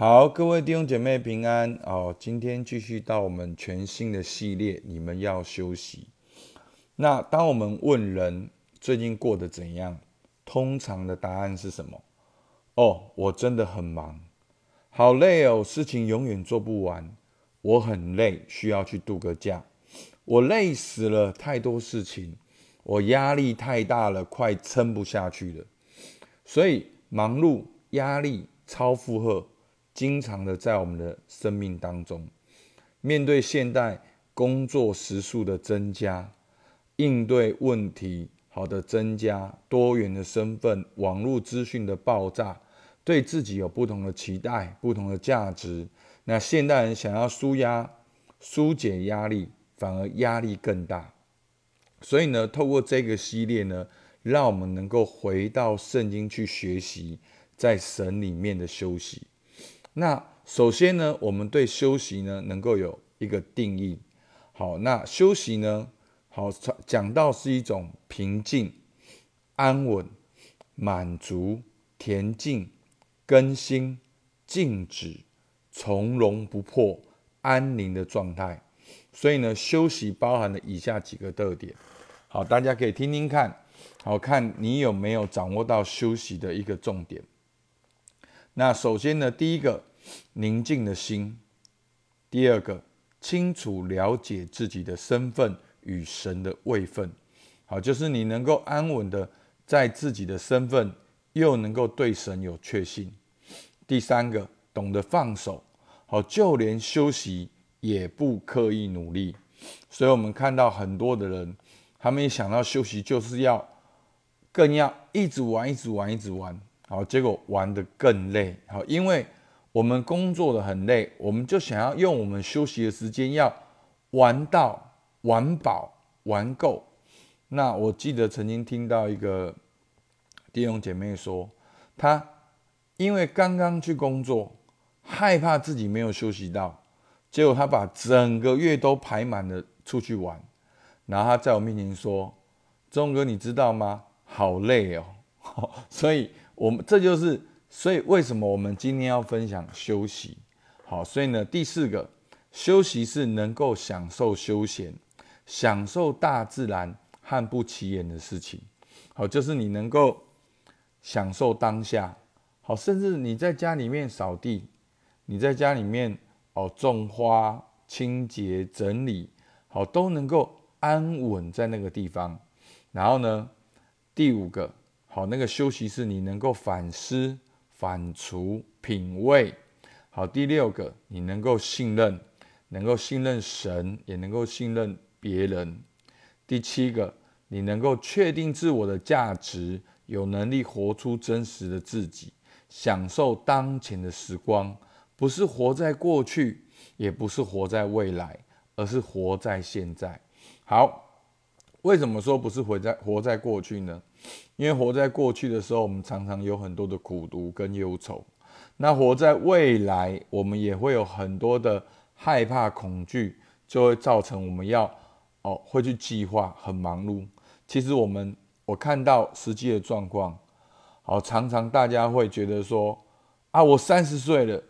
好，各位弟兄姐妹平安哦。今天继续到我们全新的系列，你们要休息。那当我们问人最近过得怎样，通常的答案是什么？哦，我真的很忙，好累哦，事情永远做不完。我很累，需要去度个假。我累死了，太多事情，我压力太大了，快撑不下去了。所以忙碌、压力、超负荷。经常的在我们的生命当中，面对现代工作时数的增加，应对问题好的增加，多元的身份，网络资讯的爆炸，对自己有不同的期待，不同的价值。那现代人想要舒压、疏解压力，反而压力更大。所以呢，透过这个系列呢，让我们能够回到圣经去学习，在神里面的休息。那首先呢，我们对休息呢能够有一个定义。好，那休息呢，好讲到是一种平静、安稳、满足、恬静、更新、静止、从容不迫、安宁的状态。所以呢，休息包含了以下几个特点。好，大家可以听听看，好看你有没有掌握到休息的一个重点。那首先呢，第一个宁静的心；第二个清楚了解自己的身份与神的位分。好，就是你能够安稳的在自己的身份，又能够对神有确信。第三个懂得放手，好，就连休息也不刻意努力。所以我们看到很多的人，他们一想到休息，就是要更要一直玩，一直玩，一直玩。好，结果玩得更累。好，因为我们工作的很累，我们就想要用我们休息的时间要玩到玩饱玩够。那我记得曾经听到一个弟兄姐妹说，她因为刚刚去工作，害怕自己没有休息到，结果她把整个月都排满了出去玩。然后她在我面前说：“钟哥，你知道吗？好累哦。” 所以。我们这就是，所以为什么我们今天要分享休息？好，所以呢，第四个休息是能够享受休闲，享受大自然和不起眼的事情。好，就是你能够享受当下。好，甚至你在家里面扫地，你在家里面哦种花、清洁、整理，好都能够安稳在那个地方。然后呢，第五个。好，那个休息是你能够反思、反刍、品味。好，第六个，你能够信任，能够信任神，也能够信任别人。第七个，你能够确定自我的价值，有能力活出真实的自己，享受当前的时光，不是活在过去，也不是活在未来，而是活在现在。好。为什么说不是活在活在过去呢？因为活在过去的时候，我们常常有很多的苦读跟忧愁。那活在未来，我们也会有很多的害怕、恐惧，就会造成我们要哦会去计划，很忙碌。其实我们我看到实际的状况，好常常大家会觉得说啊，我三十岁了，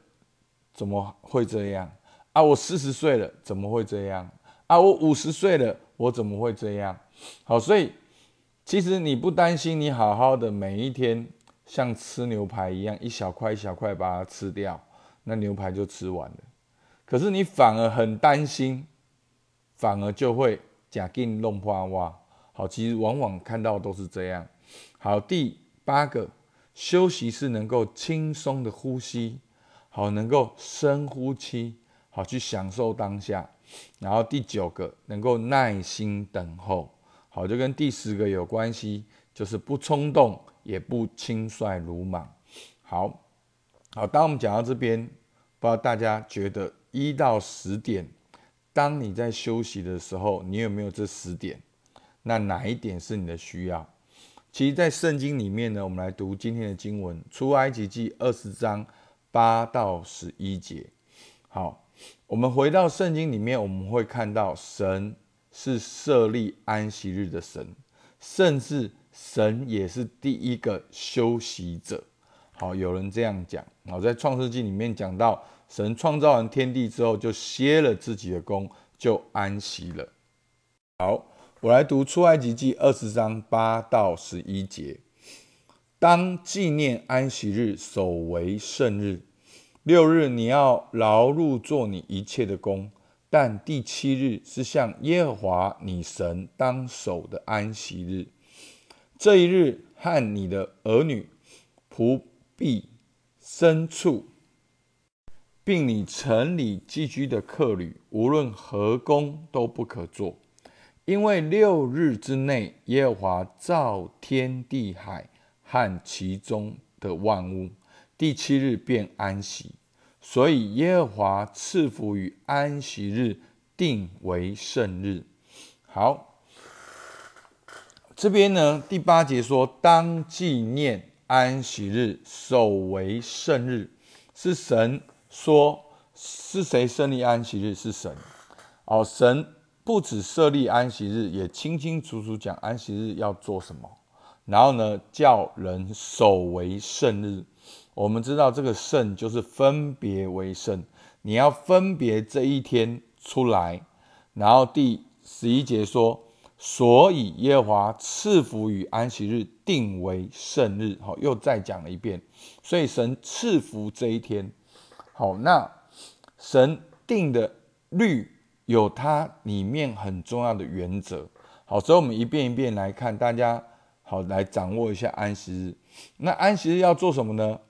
怎么会这样？啊，我四十岁了，怎么会这样？啊，我五十岁了。我怎么会这样？好，所以其实你不担心，你好好的每一天像吃牛排一样，一小块一小块把它吃掉，那牛排就吃完了。可是你反而很担心，反而就会假定弄花哇。好，其实往往看到都是这样。好，第八个休息是能够轻松的呼吸，好，能够深呼吸，好去享受当下。然后第九个能够耐心等候，好，就跟第十个有关系，就是不冲动也不轻率鲁莽。好，好，当我们讲到这边，不知道大家觉得一到十点，当你在休息的时候，你有没有这十点？那哪一点是你的需要？其实，在圣经里面呢，我们来读今天的经文，出埃及记二十章八到十一节。好。我们回到圣经里面，我们会看到神是设立安息日的神，甚至神也是第一个休息者。好，有人这样讲。好，在创世纪里面讲到，神创造完天地之后，就歇了自己的功，就安息了。好，我来读出埃及记二十章八到十一节。当纪念安息日，守为圣日。六日你要劳碌做你一切的工，但第七日是向耶和华你神当守的安息日。这一日，和你的儿女、仆婢、牲畜，并你城里寄居的客旅，无论何工都不可做，因为六日之内，耶和华造天地海。和其中的万物，第七日便安息，所以耶和华赐福于安息日，定为圣日。好，这边呢，第八节说，当纪念安息日，守为圣日，是神说，是谁设立安息日？是神。哦，神不止设立安息日，也清清楚楚讲安息日要做什么。然后呢，叫人守为圣日。我们知道这个圣就是分别为圣，你要分别这一天出来。然后第十一节说，所以耶和华赐福与安息日，定为圣日。好，又再讲了一遍。所以神赐福这一天。好，那神定的律有它里面很重要的原则。好，所以我们一遍一遍来看，大家。好，来掌握一下安息日。那安息日要做什么呢？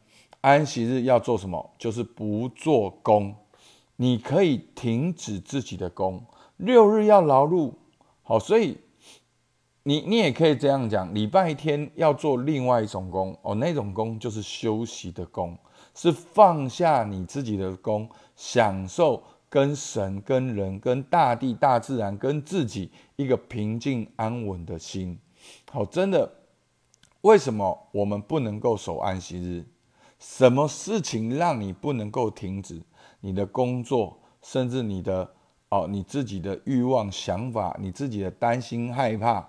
安息日要做什么？就是不做工。你可以停止自己的工。六日要劳碌。好，所以你你也可以这样讲：礼拜天要做另外一种工。哦，那种工就是休息的工，是放下你自己的工，享受跟神、跟人、跟大地、大自然、跟自己一个平静安稳的心。好，真的，为什么我们不能够守安息日？什么事情让你不能够停止你的工作，甚至你的哦，你自己的欲望、想法，你自己的担心、害怕，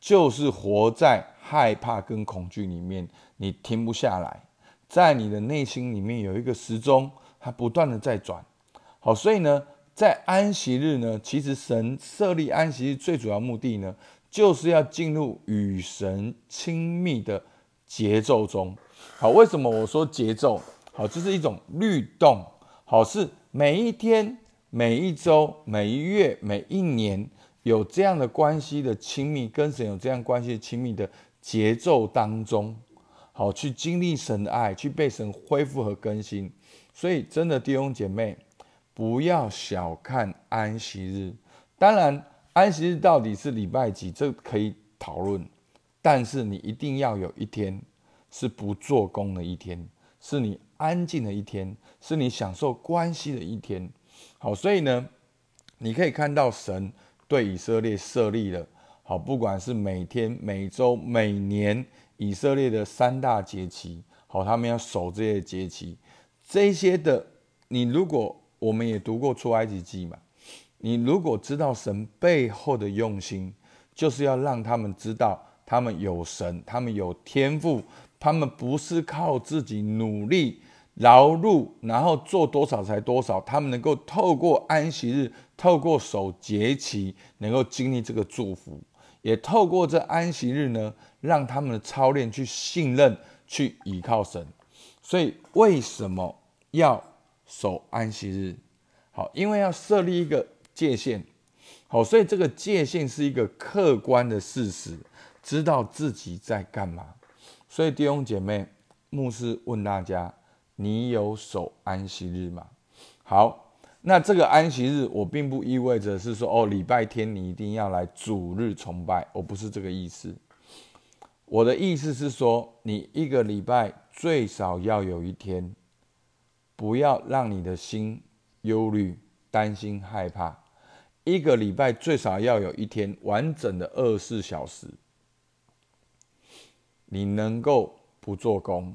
就是活在害怕跟恐惧里面，你停不下来，在你的内心里面有一个时钟，它不断的在转。好，所以呢，在安息日呢，其实神设立安息日最主要目的呢。就是要进入与神亲密的节奏中。好，为什么我说节奏？好，这是一种律动。好，是每一天、每一周、每一月、每一年有这样的关系的亲密，跟神有这样关系的亲密的节奏当中，好去经历神的爱，去被神恢复和更新。所以，真的弟兄姐妹，不要小看安息日。当然。安息日到底是礼拜几？这可以讨论，但是你一定要有一天是不做工的一天，是你安静的一天，是你享受关系的一天。好，所以呢，你可以看到神对以色列设立了好，不管是每天、每周、每年以色列的三大节期，好，他们要守这些节期，这些的，你如果我们也读过出埃及记嘛。你如果知道神背后的用心，就是要让他们知道，他们有神，他们有天赋，他们不是靠自己努力劳碌，然后做多少才多少，他们能够透过安息日，透过守节期，能够经历这个祝福，也透过这安息日呢，让他们的操练去信任，去依靠神。所以为什么要守安息日？好，因为要设立一个。界限，好，所以这个界限是一个客观的事实，知道自己在干嘛。所以弟兄姐妹，牧师问大家：你有守安息日吗？好，那这个安息日，我并不意味着是说哦，礼拜天你一定要来主日崇拜，我不是这个意思。我的意思是说，你一个礼拜最少要有一天，不要让你的心忧虑、担心、害怕。一个礼拜最少要有一天完整的二十四小时，你能够不做工，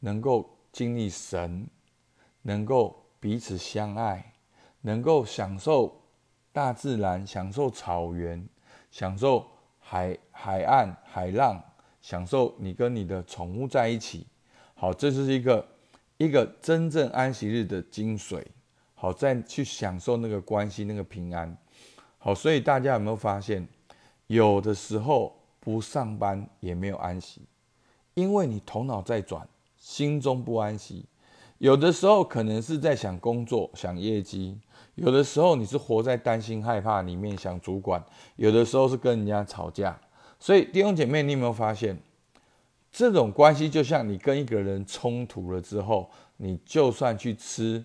能够经历神，能够彼此相爱，能够享受大自然，享受草原，享受海海岸海浪，享受你跟你的宠物在一起。好，这就是一个一个真正安息日的精髓。好，再去享受那个关系，那个平安。好，所以大家有没有发现，有的时候不上班也没有安息，因为你头脑在转，心中不安息。有的时候可能是在想工作、想业绩；有的时候你是活在担心、害怕里面，想主管；有的时候是跟人家吵架。所以弟兄姐妹，你有没有发现？这种关系就像你跟一个人冲突了之后，你就算去吃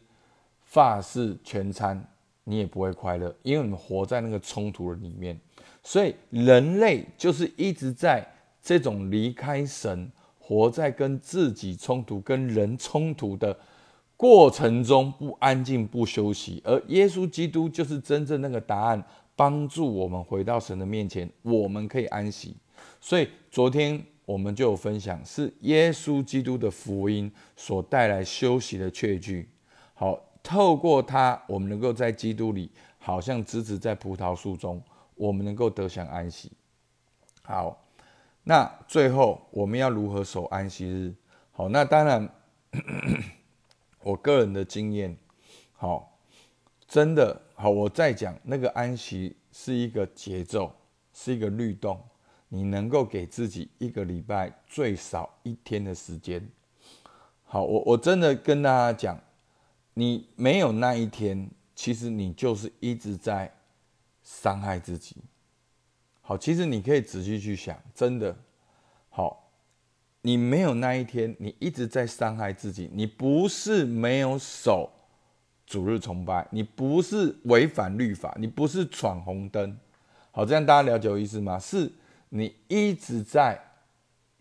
法式全餐，你也不会快乐，因为你活在那个冲突的里面。所以人类就是一直在这种离开神，活在跟自己冲突、跟人冲突的过程中，不安静、不休息。而耶稣基督就是真正那个答案，帮助我们回到神的面前，我们可以安息。所以昨天。我们就有分享，是耶稣基督的福音所带来休息的确据。好，透过它，我们能够在基督里，好像枝子在葡萄树中，我们能够得享安息。好，那最后我们要如何守安息日？好，那当然，我个人的经验，好，真的好，我再讲那个安息是一个节奏，是一个律动。你能够给自己一个礼拜最少一天的时间。好，我我真的跟大家讲，你没有那一天，其实你就是一直在伤害自己。好，其实你可以仔细去想，真的好，你没有那一天，你一直在伤害自己。你不是没有守主日崇拜，你不是违反律法，你不是闯红灯。好，这样大家了解我意思吗？是。你一直在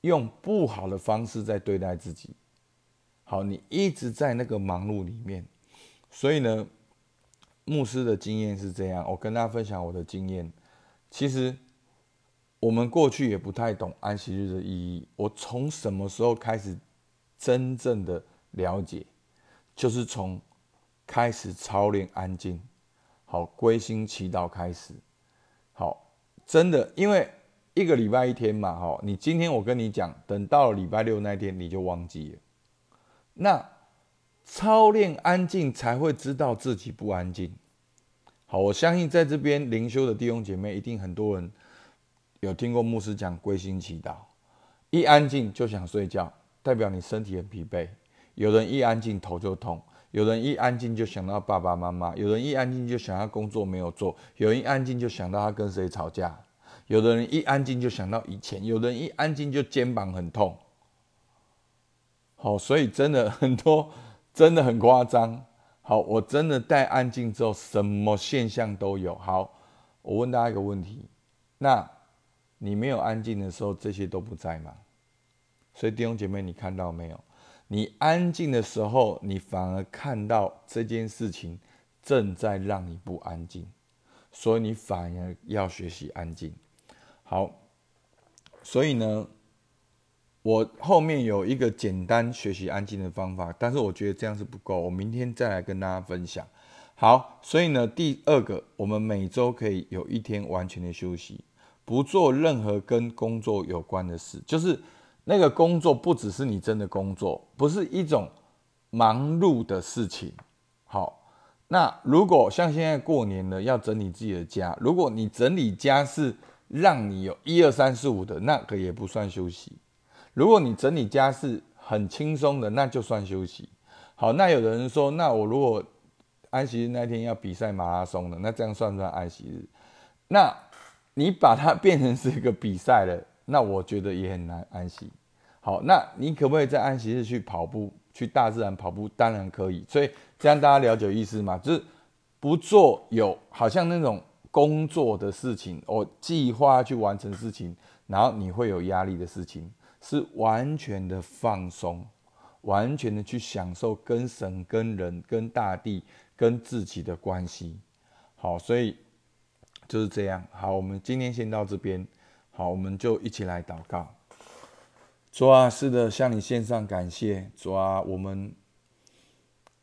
用不好的方式在对待自己，好，你一直在那个忙碌里面，所以呢，牧师的经验是这样，我跟大家分享我的经验。其实我们过去也不太懂安息日的意义，我从什么时候开始真正的了解，就是从开始操练安静，好，归心祈祷开始，好，真的，因为。一个礼拜一天嘛，哈，你今天我跟你讲，等到了礼拜六那天你就忘记了。那操练安静才会知道自己不安静。好，我相信在这边灵修的弟兄姐妹一定很多人有听过牧师讲归心祈祷，一安静就想睡觉，代表你身体很疲惫。有人一安静头就痛，有人一安静就想到爸爸妈妈，有人一安静就想要工作没有做，有人一安静就想到他跟谁吵架。有的人一安静就想到以前，有人一安静就肩膀很痛。好，所以真的很多，真的很夸张。好，我真的带安静之后，什么现象都有。好，我问大家一个问题：那你没有安静的时候，这些都不在吗？所以弟兄姐妹，你看到没有？你安静的时候，你反而看到这件事情正在让你不安静，所以你反而要学习安静。好，所以呢，我后面有一个简单学习安静的方法，但是我觉得这样是不够，我明天再来跟大家分享。好，所以呢，第二个，我们每周可以有一天完全的休息，不做任何跟工作有关的事，就是那个工作不只是你真的工作，不是一种忙碌的事情。好，那如果像现在过年了，要整理自己的家，如果你整理家是。让你有一二三四五的那个也不算休息。如果你整理家事很轻松的，那就算休息。好，那有的人说，那我如果安息日那天要比赛马拉松的，那这样算不算安息日？那你把它变成是一个比赛了，那我觉得也很难安息。好，那你可不可以在安息日去跑步，去大自然跑步？当然可以。所以这样大家了解意思吗？就是不做有好像那种。工作的事情，我计划去完成事情，然后你会有压力的事情，是完全的放松，完全的去享受跟神、跟人、跟大地、跟自己的关系。好，所以就是这样。好，我们今天先到这边。好，我们就一起来祷告。主啊，是的，向你献上感谢。主啊，我们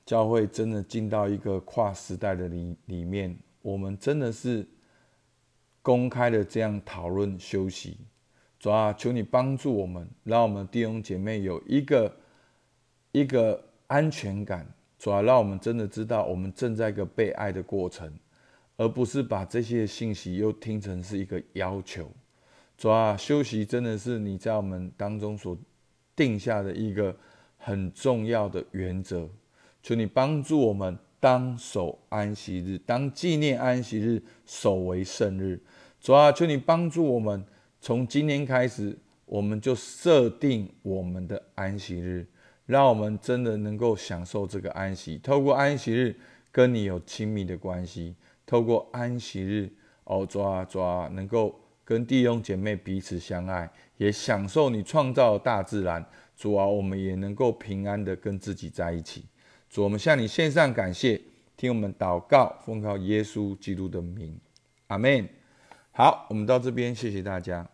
教会真的进到一个跨时代的里里面。我们真的是公开的这样讨论休息，主啊，求你帮助我们，让我们弟兄姐妹有一个一个安全感，主要让我们真的知道我们正在一个被爱的过程，而不是把这些信息又听成是一个要求。主要休息真的是你在我们当中所定下的一个很重要的原则。求你帮助我们当守安息日，当纪念安息日，守为圣日。主啊，求你帮助我们，从今天开始，我们就设定我们的安息日，让我们真的能够享受这个安息。透过安息日跟你有亲密的关系，透过安息日哦，抓啊，主啊，能够跟弟兄姐妹彼此相爱，也享受你创造的大自然。主啊，我们也能够平安的跟自己在一起。主，我们向你献上感谢，听我们祷告，奉靠耶稣基督的名，阿门。好，我们到这边，谢谢大家。